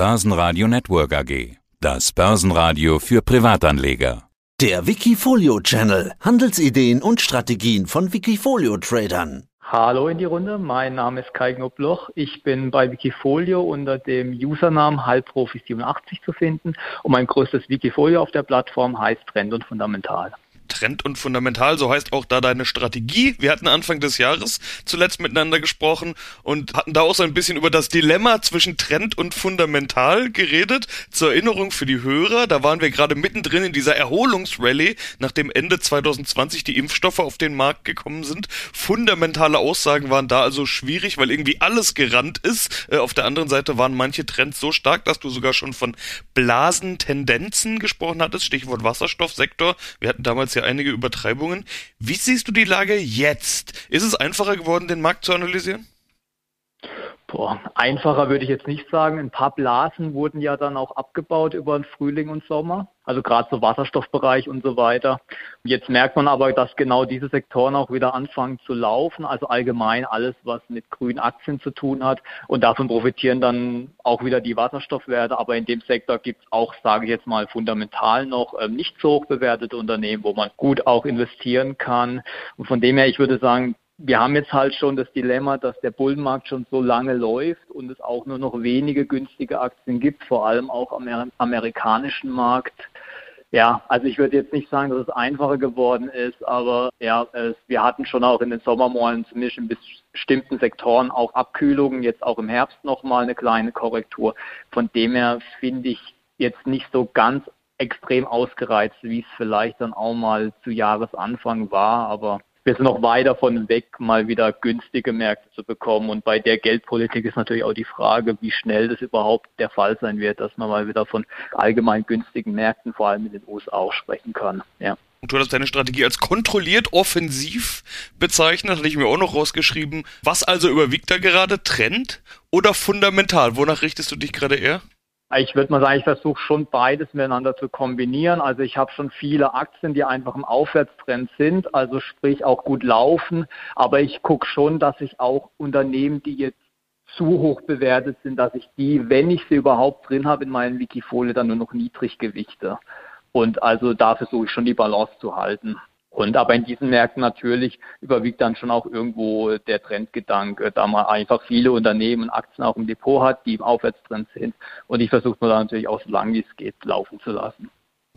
Börsenradio Network AG. Das Börsenradio für Privatanleger. Der Wikifolio Channel. Handelsideen und Strategien von Wikifolio Tradern. Hallo in die Runde, mein Name ist Kai Knobloch. Ich bin bei Wikifolio unter dem Username Halbprofi87 zu finden und mein größtes Wikifolio auf der Plattform heißt Trend und Fundamental. Trend und fundamental, so heißt auch da deine Strategie. Wir hatten Anfang des Jahres zuletzt miteinander gesprochen und hatten da auch so ein bisschen über das Dilemma zwischen Trend und fundamental geredet. Zur Erinnerung für die Hörer, da waren wir gerade mittendrin in dieser Erholungsrallye, nachdem Ende 2020 die Impfstoffe auf den Markt gekommen sind. Fundamentale Aussagen waren da also schwierig, weil irgendwie alles gerannt ist. Äh, auf der anderen Seite waren manche Trends so stark, dass du sogar schon von Blasentendenzen gesprochen hattest, Stichwort Wasserstoffsektor. Wir hatten damals ja ja einige Übertreibungen. Wie siehst du die Lage jetzt? Ist es einfacher geworden, den Markt zu analysieren? Boah, einfacher würde ich jetzt nicht sagen. Ein paar Blasen wurden ja dann auch abgebaut über den Frühling und Sommer, also gerade so Wasserstoffbereich und so weiter. Jetzt merkt man aber, dass genau diese Sektoren auch wieder anfangen zu laufen, also allgemein alles, was mit grünen Aktien zu tun hat. Und davon profitieren dann auch wieder die Wasserstoffwerte. Aber in dem Sektor gibt es auch, sage ich jetzt mal, fundamental noch ähm, nicht so hoch bewertete Unternehmen, wo man gut auch investieren kann. Und von dem her, ich würde sagen, wir haben jetzt halt schon das Dilemma, dass der Bullenmarkt schon so lange läuft und es auch nur noch wenige günstige Aktien gibt, vor allem auch am amerikanischen Markt. Ja, also ich würde jetzt nicht sagen, dass es einfacher geworden ist, aber ja, es, wir hatten schon auch in den Sommermonaten zumindest in bestimmten Sektoren auch Abkühlungen, jetzt auch im Herbst nochmal eine kleine Korrektur. Von dem her finde ich jetzt nicht so ganz extrem ausgereizt, wie es vielleicht dann auch mal zu Jahresanfang war, aber wir sind noch weit davon weg, mal wieder günstige Märkte zu bekommen. Und bei der Geldpolitik ist natürlich auch die Frage, wie schnell das überhaupt der Fall sein wird, dass man mal wieder von allgemein günstigen Märkten, vor allem in den USA, auch sprechen kann. Ja. Und du hast deine Strategie als kontrolliert offensiv bezeichnet, hatte ich mir auch noch rausgeschrieben. Was also überwiegt da gerade? Trend oder fundamental? Wonach richtest du dich gerade eher? Ich würde mal sagen, ich versuche schon beides miteinander zu kombinieren. Also ich habe schon viele Aktien, die einfach im Aufwärtstrend sind, also sprich auch gut laufen. Aber ich gucke schon, dass ich auch Unternehmen, die jetzt zu hoch bewertet sind, dass ich die, wenn ich sie überhaupt drin habe in meinen Wikifolie, dann nur noch niedrig gewichte. Und also da versuche ich schon die Balance zu halten. Und aber in diesen Märkten natürlich überwiegt dann schon auch irgendwo der Trendgedanke, da man einfach viele Unternehmen und Aktien auch im Depot hat, die im Aufwärtstrend sind. Und ich versuche nur natürlich auch so lange wie es geht laufen zu lassen.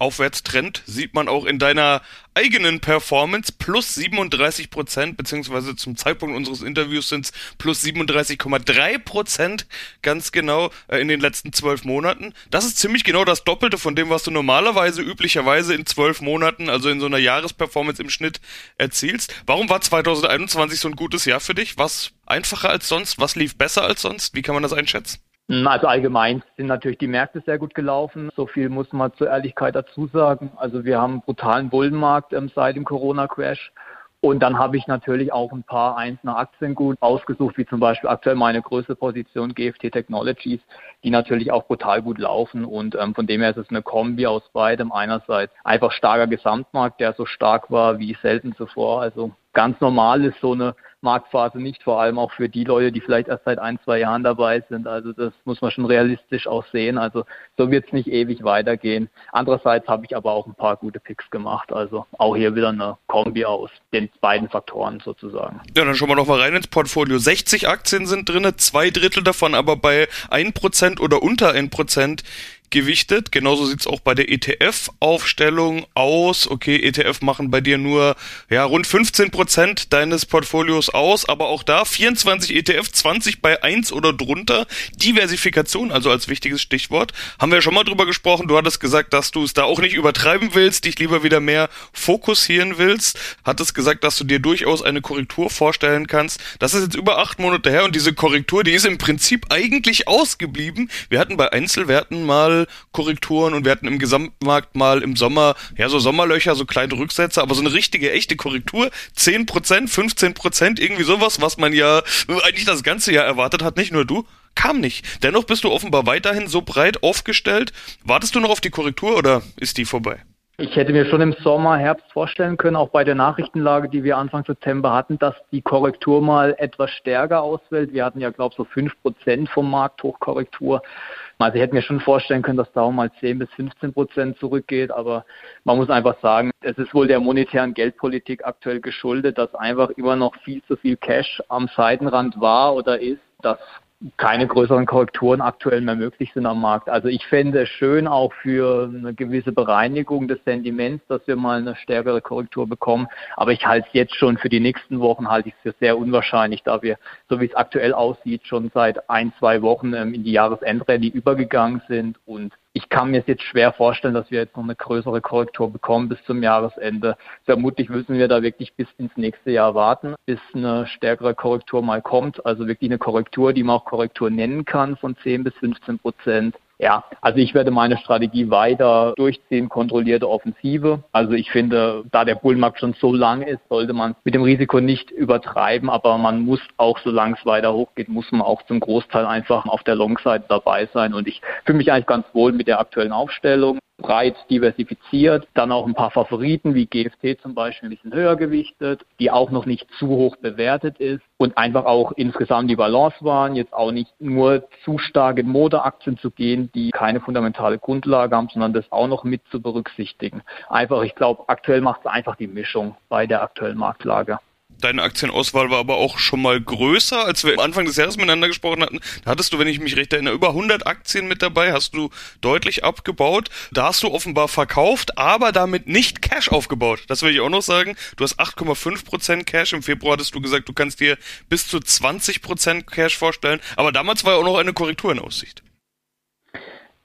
Aufwärtstrend sieht man auch in deiner eigenen Performance plus 37 Prozent, beziehungsweise zum Zeitpunkt unseres Interviews sind es plus 37,3 Prozent, ganz genau äh, in den letzten zwölf Monaten. Das ist ziemlich genau das Doppelte von dem, was du normalerweise üblicherweise in zwölf Monaten, also in so einer Jahresperformance im Schnitt erzielst. Warum war 2021 so ein gutes Jahr für dich? Was einfacher als sonst? Was lief besser als sonst? Wie kann man das einschätzen? Hm, also allgemein sind natürlich die Märkte sehr gut gelaufen. So viel muss man zur Ehrlichkeit dazu sagen. Also wir haben einen brutalen Bullenmarkt ähm, seit dem Corona-Crash. Und dann habe ich natürlich auch ein paar einzelne Aktien gut ausgesucht, wie zum Beispiel aktuell meine größte Position GFT Technologies, die natürlich auch brutal gut laufen. Und ähm, von dem her ist es eine Kombi aus beidem. Einerseits einfach starker Gesamtmarkt, der so stark war wie selten zuvor. Also ganz normal ist so eine Marktphase nicht, vor allem auch für die Leute, die vielleicht erst seit ein, zwei Jahren dabei sind. Also das muss man schon realistisch auch sehen. Also so wird es nicht ewig weitergehen. Andererseits habe ich aber auch ein paar gute Picks gemacht. Also auch hier wieder eine Kombi aus den beiden Faktoren sozusagen. Ja, dann schauen wir noch mal rein ins Portfolio. 60 Aktien sind drin, zwei Drittel davon aber bei 1% oder unter 1% gewichtet. Genauso sieht's auch bei der ETF-Aufstellung aus. Okay, ETF machen bei dir nur ja, rund 15 Prozent deines Portfolios aus, aber auch da 24 ETF, 20 bei 1 oder drunter. Diversifikation, also als wichtiges Stichwort. Haben wir schon mal drüber gesprochen. Du hattest gesagt, dass du es da auch nicht übertreiben willst, dich lieber wieder mehr fokussieren willst. Hattest gesagt, dass du dir durchaus eine Korrektur vorstellen kannst. Das ist jetzt über acht Monate her und diese Korrektur, die ist im Prinzip eigentlich ausgeblieben. Wir hatten bei Einzelwerten mal Korrekturen und wir hatten im Gesamtmarkt mal im Sommer, ja, so Sommerlöcher, so kleine Rücksätze, aber so eine richtige, echte Korrektur, 10%, 15%, irgendwie sowas, was man ja eigentlich das ganze Jahr erwartet hat, nicht nur du, kam nicht. Dennoch bist du offenbar weiterhin so breit aufgestellt. Wartest du noch auf die Korrektur oder ist die vorbei? Ich hätte mir schon im Sommer, Herbst vorstellen können, auch bei der Nachrichtenlage, die wir Anfang September hatten, dass die Korrektur mal etwas stärker ausfällt. Wir hatten ja, glaube ich, so fünf Prozent vom Markt Hochkorrektur. Also ich hätte mir schon vorstellen können, dass da auch mal 10 bis 15 Prozent zurückgeht, aber man muss einfach sagen, es ist wohl der monetären Geldpolitik aktuell geschuldet, dass einfach immer noch viel zu viel Cash am Seitenrand war oder ist. Das keine größeren Korrekturen aktuell mehr möglich sind am Markt. Also ich fände es schön auch für eine gewisse Bereinigung des Sentiments, dass wir mal eine stärkere Korrektur bekommen. Aber ich halte es jetzt schon für die nächsten Wochen halte ich es für sehr unwahrscheinlich, da wir, so wie es aktuell aussieht, schon seit ein, zwei Wochen ähm, in die Jahresendrallye übergegangen sind und ich kann mir jetzt schwer vorstellen, dass wir jetzt noch eine größere Korrektur bekommen bis zum Jahresende. Vermutlich müssen wir da wirklich bis ins nächste Jahr warten, bis eine stärkere Korrektur mal kommt. Also wirklich eine Korrektur, die man auch Korrektur nennen kann von 10 bis 15 Prozent. Ja, also ich werde meine Strategie weiter durchziehen, kontrollierte Offensive. Also ich finde, da der Bullmarkt schon so lang ist, sollte man mit dem Risiko nicht übertreiben, aber man muss auch, solange es weiter hochgeht, muss man auch zum Großteil einfach auf der Long-Seite dabei sein. Und ich fühle mich eigentlich ganz wohl mit der aktuellen Aufstellung breit diversifiziert, dann auch ein paar Favoriten wie GFT zum Beispiel ein bisschen höher gewichtet, die auch noch nicht zu hoch bewertet ist und einfach auch insgesamt die Balance waren, jetzt auch nicht nur zu stark in Modeaktien zu gehen, die keine fundamentale Grundlage haben, sondern das auch noch mit zu berücksichtigen. Einfach, ich glaube, aktuell macht es einfach die Mischung bei der aktuellen Marktlage. Deine Aktienauswahl war aber auch schon mal größer, als wir Anfang des Jahres miteinander gesprochen hatten. Da hattest du, wenn ich mich recht erinnere, über 100 Aktien mit dabei, hast du deutlich abgebaut. Da hast du offenbar verkauft, aber damit nicht Cash aufgebaut. Das will ich auch noch sagen. Du hast 8,5% Cash. Im Februar hattest du gesagt, du kannst dir bis zu 20% Cash vorstellen. Aber damals war ja auch noch eine Korrektur in Aussicht.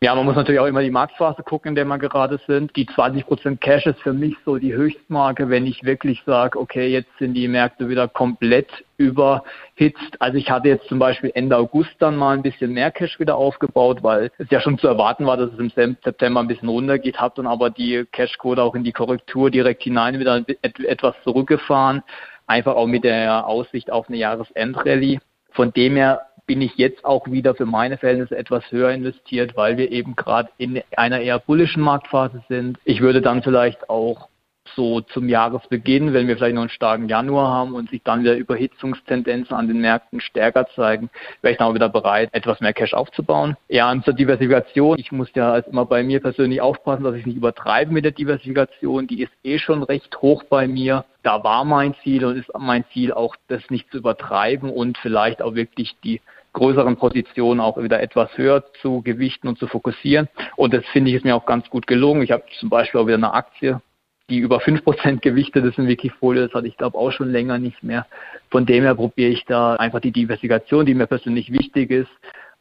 Ja, man muss natürlich auch immer die Marktphase gucken, in der wir gerade sind. Die 20% Cash ist für mich so die Höchstmarke, wenn ich wirklich sage, okay, jetzt sind die Märkte wieder komplett überhitzt. Also ich hatte jetzt zum Beispiel Ende August dann mal ein bisschen mehr Cash wieder aufgebaut, weil es ja schon zu erwarten war, dass es im September ein bisschen runtergeht, habe dann aber die Cashquote auch in die Korrektur direkt hinein wieder etwas zurückgefahren, einfach auch mit der Aussicht auf eine Jahresendrallye. Von dem her bin ich jetzt auch wieder für meine Verhältnisse etwas höher investiert, weil wir eben gerade in einer eher bullischen Marktphase sind. Ich würde dann vielleicht auch so zum Jahresbeginn, wenn wir vielleicht noch einen starken Januar haben und sich dann wieder Überhitzungstendenzen an den Märkten stärker zeigen, wäre ich dann auch wieder bereit, etwas mehr Cash aufzubauen. Ja, und zur Diversifikation, ich muss ja als immer bei mir persönlich aufpassen, dass ich nicht übertreibe mit der Diversifikation. Die ist eh schon recht hoch bei mir. Da war mein Ziel und ist mein Ziel auch, das nicht zu übertreiben und vielleicht auch wirklich die größeren Positionen auch wieder etwas höher zu gewichten und zu fokussieren. Und das finde ich ist mir auch ganz gut gelungen. Ich habe zum Beispiel auch wieder eine Aktie die über 5% gewichtet ist in Wikifolio. Das hatte ich glaube auch schon länger nicht mehr. Von dem her probiere ich da einfach die Diversifikation, die mir persönlich wichtig ist,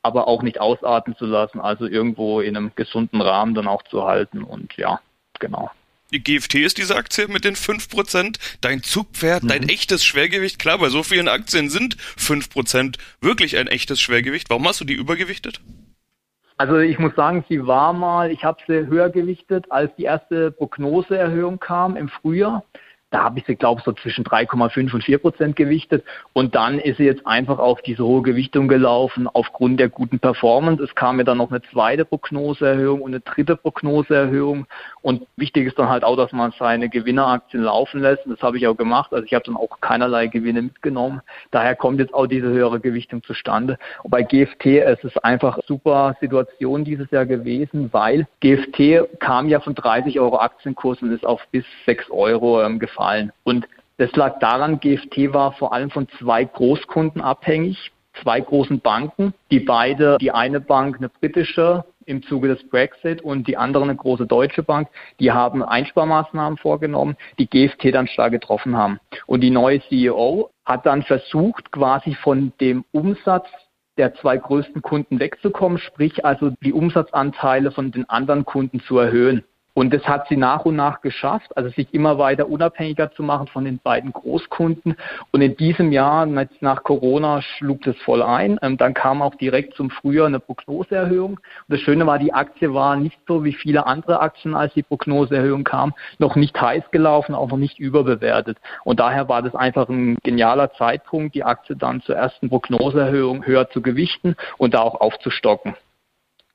aber auch nicht ausarten zu lassen, also irgendwo in einem gesunden Rahmen dann auch zu halten. Und ja, genau. Die GFT ist diese Aktie mit den 5%, dein Zugpferd, mhm. dein echtes Schwergewicht. Klar, bei so vielen Aktien sind 5% wirklich ein echtes Schwergewicht. Warum hast du die übergewichtet? Also ich muss sagen, sie war mal, ich habe sie höher gewichtet, als die erste Prognoseerhöhung kam im Frühjahr. Da habe ich sie, glaube ich, so zwischen 3,5 und 4 Prozent gewichtet. Und dann ist sie jetzt einfach auf diese hohe Gewichtung gelaufen aufgrund der guten Performance. Es kam mir dann noch eine zweite Prognoseerhöhung und eine dritte Prognoseerhöhung. Und wichtig ist dann halt auch, dass man seine Gewinneraktien laufen lässt. Und das habe ich auch gemacht. Also ich habe dann auch keinerlei Gewinne mitgenommen. Daher kommt jetzt auch diese höhere Gewichtung zustande. Und bei GFT es ist einfach super Situation dieses Jahr gewesen, weil GFT kam ja von 30 Euro Aktienkurs und ist auf bis 6 Euro ähm, gefallen gefallen. Und das lag daran, GFT war vor allem von zwei Großkunden abhängig, zwei großen Banken, die beide, die eine Bank eine britische im Zuge des Brexit und die andere eine große deutsche Bank, die haben Einsparmaßnahmen vorgenommen, die GFT dann stark getroffen haben. Und die neue CEO hat dann versucht, quasi von dem Umsatz der zwei größten Kunden wegzukommen, sprich also die Umsatzanteile von den anderen Kunden zu erhöhen. Und das hat sie nach und nach geschafft, also sich immer weiter unabhängiger zu machen von den beiden Großkunden. Und in diesem Jahr, nach Corona, schlug das voll ein. Ähm, dann kam auch direkt zum Frühjahr eine Prognoseerhöhung. Und das Schöne war, die Aktie war nicht so wie viele andere Aktien, als die Prognoseerhöhung kam, noch nicht heiß gelaufen, auch noch nicht überbewertet. Und daher war das einfach ein genialer Zeitpunkt, die Aktie dann zur ersten Prognoseerhöhung höher zu gewichten und da auch aufzustocken.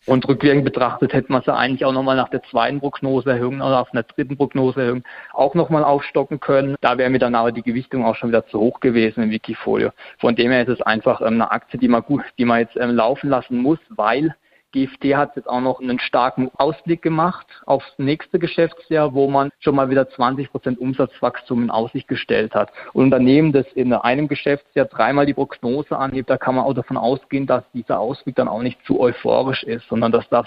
Und rückwirkend betrachtet hätte man sie eigentlich auch nochmal nach der zweiten Prognoseerhöhung oder auf einer dritten Prognoseerhöhung auch nochmal aufstocken können. Da wäre mir dann aber die Gewichtung auch schon wieder zu hoch gewesen im Wikifolio. Von dem her ist es einfach ähm, eine Aktie, die man gut, die man jetzt ähm, laufen lassen muss, weil GFT hat jetzt auch noch einen starken Ausblick gemacht aufs nächste Geschäftsjahr, wo man schon mal wieder 20 Prozent Umsatzwachstum in Aussicht gestellt hat. Und Unternehmen, das in einem Geschäftsjahr dreimal die Prognose anhebt, da kann man auch davon ausgehen, dass dieser Ausblick dann auch nicht zu euphorisch ist, sondern dass das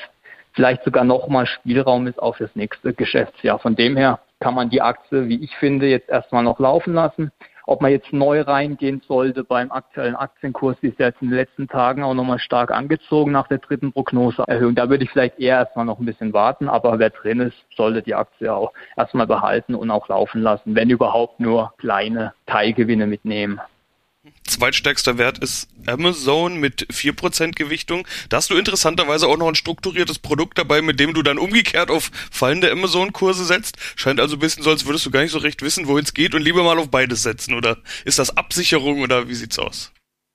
vielleicht sogar nochmal Spielraum ist auch fürs nächste Geschäftsjahr. Von dem her kann man die Aktie, wie ich finde, jetzt erstmal noch laufen lassen. Ob man jetzt neu reingehen sollte beim aktuellen Aktienkurs, die ist ja jetzt in den letzten Tagen auch nochmal stark angezogen nach der dritten Prognoseerhöhung. Da würde ich vielleicht eher erstmal noch ein bisschen warten, aber wer drin ist, sollte die Aktie auch erstmal behalten und auch laufen lassen, wenn überhaupt nur kleine Teilgewinne mitnehmen. Zweitstärkster Wert ist Amazon mit 4% Gewichtung. Da hast du interessanterweise auch noch ein strukturiertes Produkt dabei, mit dem du dann umgekehrt auf fallende Amazon-Kurse setzt. Scheint also ein bisschen so, als würdest du gar nicht so recht wissen, wohin es geht und lieber mal auf beides setzen. Oder ist das Absicherung oder wie sieht's aus?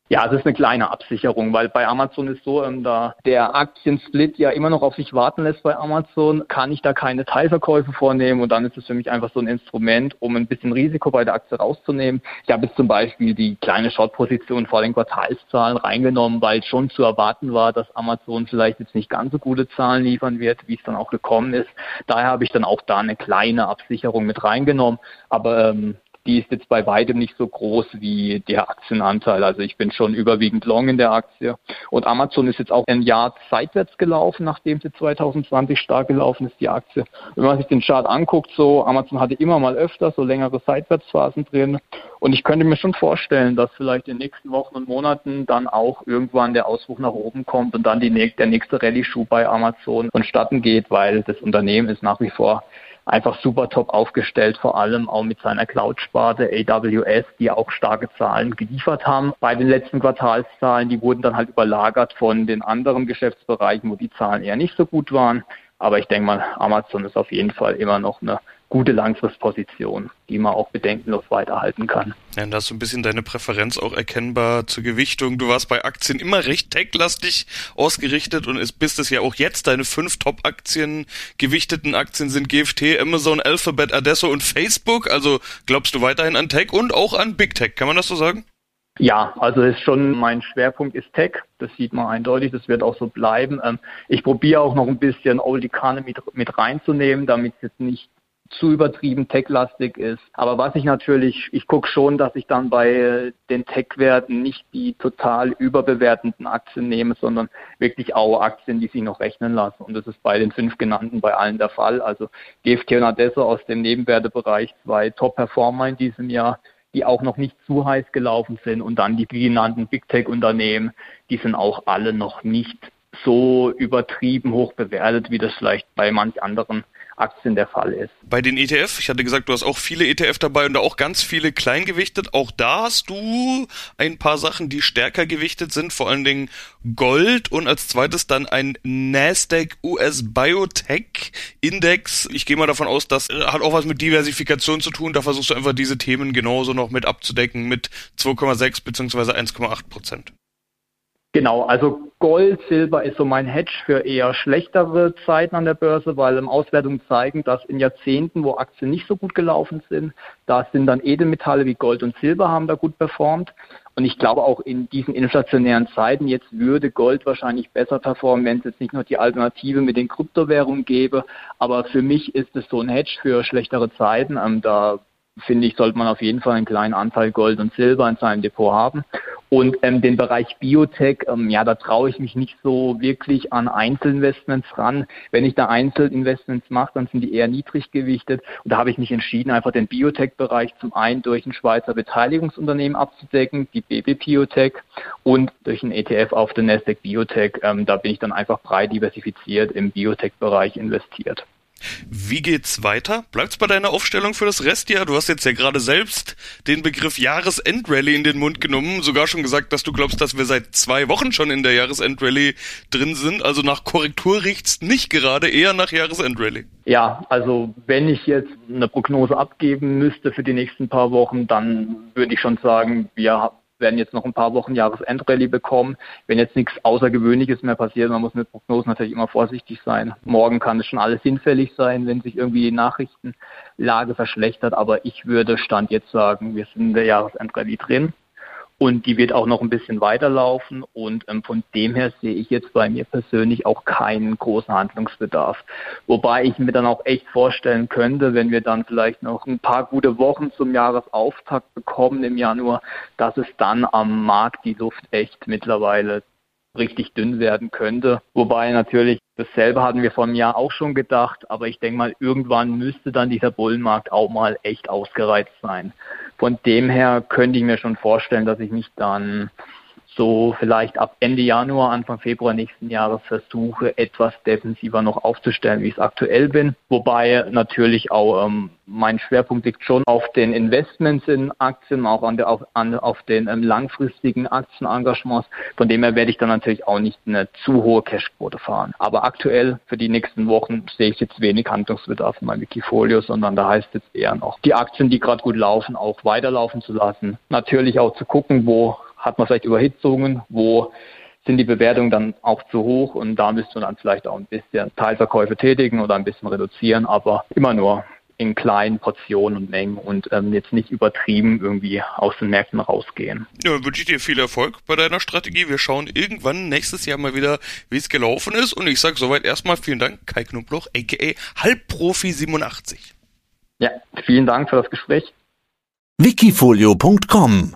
Ja, es ist eine kleine Absicherung, weil bei Amazon ist so, ähm, da der Aktiensplit ja immer noch auf sich warten lässt bei Amazon, kann ich da keine Teilverkäufe vornehmen und dann ist es für mich einfach so ein Instrument, um ein bisschen Risiko bei der Aktie rauszunehmen. Ich habe jetzt zum Beispiel die kleine Short-Position vor den Quartalszahlen reingenommen, weil schon zu erwarten war, dass Amazon vielleicht jetzt nicht ganz so gute Zahlen liefern wird, wie es dann auch gekommen ist. Daher habe ich dann auch da eine kleine Absicherung mit reingenommen. Aber ähm, die ist jetzt bei weitem nicht so groß wie der Aktienanteil. Also ich bin schon überwiegend long in der Aktie. Und Amazon ist jetzt auch ein Jahr seitwärts gelaufen, nachdem sie 2020 stark gelaufen ist, die Aktie. Wenn man sich den Chart anguckt, so Amazon hatte immer mal öfter so längere Seitwärtsphasen drin. Und ich könnte mir schon vorstellen, dass vielleicht in den nächsten Wochen und Monaten dann auch irgendwann der Ausbruch nach oben kommt und dann die, der nächste Rallye-Schuh bei Amazon vonstatten geht, weil das Unternehmen ist nach wie vor einfach super top aufgestellt, vor allem auch mit seiner Cloud-Sparte AWS, die auch starke Zahlen geliefert haben. Bei den letzten Quartalszahlen, die wurden dann halt überlagert von den anderen Geschäftsbereichen, wo die Zahlen eher nicht so gut waren. Aber ich denke mal, Amazon ist auf jeden Fall immer noch eine gute Langfristposition, die man auch bedenkenlos weiterhalten kann. Ja, da hast du ein bisschen deine Präferenz auch erkennbar zur Gewichtung. Du warst bei Aktien immer recht techlastig ausgerichtet und es bist es ja auch jetzt. Deine fünf Top-Aktien, gewichteten Aktien sind GFT, Amazon, Alphabet, Adesso und Facebook. Also glaubst du weiterhin an Tech und auch an Big Tech. Kann man das so sagen? Ja, also ist schon mein Schwerpunkt ist Tech. Das sieht man eindeutig. Das wird auch so bleiben. Ähm, ich probiere auch noch ein bisschen Old Economy mit reinzunehmen, damit es jetzt nicht zu übertrieben tech-lastig ist. Aber was ich natürlich, ich gucke schon, dass ich dann bei den Tech-Werten nicht die total überbewertenden Aktien nehme, sondern wirklich auch Aktien, die sich noch rechnen lassen. Und das ist bei den fünf genannten bei allen der Fall. Also GFT und Adesso aus dem Nebenwertebereich zwei Top-Performer in diesem Jahr die auch noch nicht zu heiß gelaufen sind und dann die genannten Big Tech Unternehmen, die sind auch alle noch nicht so übertrieben hoch bewertet, wie das vielleicht bei manch anderen Aktien der Fall ist. Bei den ETF, ich hatte gesagt, du hast auch viele ETF dabei und auch ganz viele kleingewichtet. Auch da hast du ein paar Sachen, die stärker gewichtet sind, vor allen Dingen Gold und als zweites dann ein Nasdaq US Biotech Index. Ich gehe mal davon aus, das hat auch was mit Diversifikation zu tun. Da versuchst du einfach diese Themen genauso noch mit abzudecken mit 2,6 beziehungsweise 1,8 Prozent. Genau, also Gold, Silber ist so mein Hedge für eher schlechtere Zeiten an der Börse, weil Auswertungen zeigen, dass in Jahrzehnten, wo Aktien nicht so gut gelaufen sind, da sind dann Edelmetalle wie Gold und Silber haben da gut performt. Und ich glaube auch in diesen inflationären Zeiten jetzt würde Gold wahrscheinlich besser performen, wenn es jetzt nicht nur die Alternative mit den Kryptowährungen gäbe. Aber für mich ist es so ein Hedge für schlechtere Zeiten. Ähm, da finde ich, sollte man auf jeden Fall einen kleinen Anteil Gold und Silber in seinem Depot haben. Und ähm, den Bereich Biotech, ähm, ja, da traue ich mich nicht so wirklich an Einzelinvestments ran. Wenn ich da Einzelinvestments mache, dann sind die eher niedrig gewichtet. Und da habe ich mich entschieden, einfach den Biotech-Bereich zum einen durch ein Schweizer Beteiligungsunternehmen abzudecken, die BB Biotech, und durch ein ETF auf den Nasdaq Biotech. Ähm, da bin ich dann einfach breit diversifiziert im Biotech-Bereich investiert. Wie geht's weiter? Bleibt's bei deiner Aufstellung für das Restjahr? Du hast jetzt ja gerade selbst den Begriff Jahresendrallye in den Mund genommen, sogar schon gesagt, dass du glaubst, dass wir seit zwei Wochen schon in der Jahresendrallye drin sind. Also nach Korrektur riecht's nicht gerade, eher nach Jahresendrallye. Ja, also wenn ich jetzt eine Prognose abgeben müsste für die nächsten paar Wochen, dann würde ich schon sagen, wir werden jetzt noch ein paar Wochen Jahresendrallye bekommen. Wenn jetzt nichts Außergewöhnliches mehr passiert, man muss mit Prognosen natürlich immer vorsichtig sein. Morgen kann es schon alles hinfällig sein, wenn sich irgendwie die Nachrichtenlage verschlechtert. Aber ich würde Stand jetzt sagen, wir sind in der Jahresendrallye drin. Und die wird auch noch ein bisschen weiterlaufen und ähm, von dem her sehe ich jetzt bei mir persönlich auch keinen großen Handlungsbedarf. Wobei ich mir dann auch echt vorstellen könnte, wenn wir dann vielleicht noch ein paar gute Wochen zum Jahresauftakt bekommen im Januar, dass es dann am Markt die Luft echt mittlerweile richtig dünn werden könnte. Wobei natürlich dasselbe hatten wir vor einem Jahr auch schon gedacht, aber ich denke mal, irgendwann müsste dann dieser Bullenmarkt auch mal echt ausgereizt sein. Von dem her könnte ich mir schon vorstellen, dass ich mich dann so vielleicht ab Ende Januar, Anfang Februar nächsten Jahres versuche, etwas defensiver noch aufzustellen, wie ich es aktuell bin. Wobei natürlich auch ähm, mein Schwerpunkt liegt schon auf den Investments in Aktien, auch an der, auf, an, auf den ähm, langfristigen Aktienengagements. Von dem her werde ich dann natürlich auch nicht eine zu hohe Cashquote fahren. Aber aktuell für die nächsten Wochen sehe ich jetzt wenig Handlungsbedarf in meinem Wikifolio, sondern da heißt es eher noch, die Aktien, die gerade gut laufen, auch weiterlaufen zu lassen. Natürlich auch zu gucken, wo hat man vielleicht Überhitzungen, wo sind die Bewertungen dann auch zu hoch und da müsste man dann vielleicht auch ein bisschen Teilverkäufe tätigen oder ein bisschen reduzieren, aber immer nur in kleinen Portionen und Mengen und ähm, jetzt nicht übertrieben irgendwie aus den Märkten rausgehen. Ja, dann wünsche ich dir viel Erfolg bei deiner Strategie. Wir schauen irgendwann nächstes Jahr mal wieder, wie es gelaufen ist. Und ich sage soweit erstmal vielen Dank, Kai Knobloch, aka Halbprofi87. Ja, vielen Dank für das Gespräch. Wikifolio.com